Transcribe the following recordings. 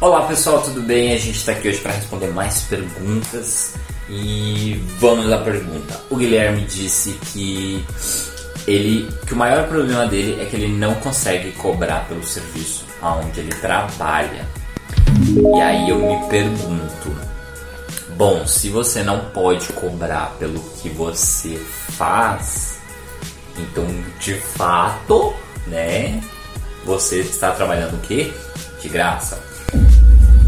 Olá pessoal, tudo bem? A gente está aqui hoje para responder mais perguntas e vamos à pergunta. O Guilherme disse que ele que o maior problema dele é que ele não consegue cobrar pelo serviço aonde ele trabalha. E aí eu me pergunto, bom, se você não pode cobrar pelo que você faz, então de fato, né, você está trabalhando o quê? De graça.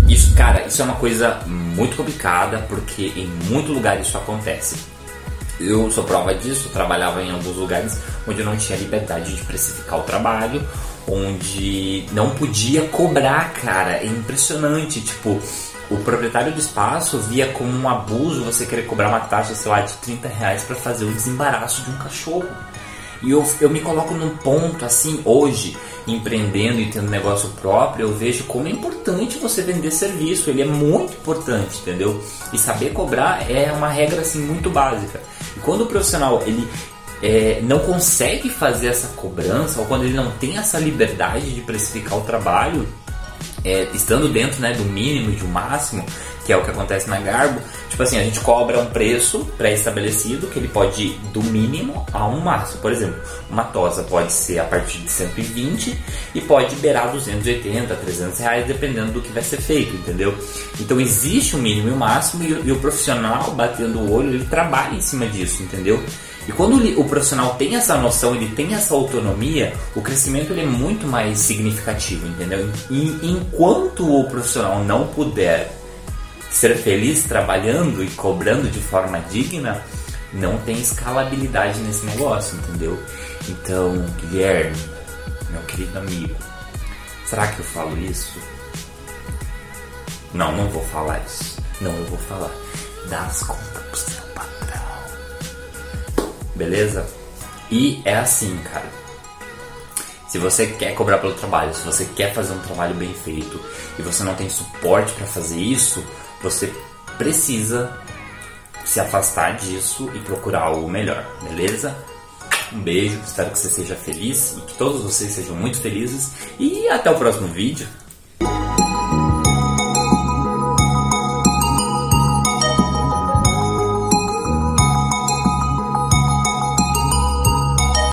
Isso, cara, isso é uma coisa muito complicada porque em muito lugar isso acontece. Eu sou prova disso, trabalhava em alguns lugares onde não tinha liberdade de precificar o trabalho, onde não podia cobrar, cara. É impressionante, tipo, o proprietário do espaço via como um abuso você querer cobrar uma taxa, sei lá, de 30 reais para fazer o desembaraço de um cachorro. E eu, eu me coloco num ponto assim, hoje, empreendendo e tendo negócio próprio, eu vejo como é importante você vender serviço. Ele é muito importante, entendeu? E saber cobrar é uma regra assim muito básica. E quando o profissional ele é, não consegue fazer essa cobrança, ou quando ele não tem essa liberdade de precificar o trabalho, é, estando dentro né, do mínimo e do máximo, que é o que acontece na Garbo, tipo assim, a gente cobra um preço pré-estabelecido que ele pode ir do mínimo a um máximo. Por exemplo, uma tosa pode ser a partir de 120 e pode beirar 280, 300 reais, dependendo do que vai ser feito, entendeu? Então existe um mínimo e um máximo e, e o profissional batendo o olho, ele trabalha em cima disso, entendeu? E quando o profissional tem essa noção, ele tem essa autonomia, o crescimento ele é muito mais significativo, entendeu? E enquanto o profissional não puder ser feliz trabalhando e cobrando de forma digna, não tem escalabilidade nesse negócio, entendeu? Então, Guilherme, meu querido amigo, será que eu falo isso? Não, não vou falar isso. Não, eu vou falar. Dá as contas pro seu patrão. Beleza? E é assim, cara. Se você quer cobrar pelo trabalho, se você quer fazer um trabalho bem feito e você não tem suporte para fazer isso, você precisa se afastar disso e procurar algo melhor, beleza? Um beijo, espero que você seja feliz e que todos vocês sejam muito felizes e até o próximo vídeo.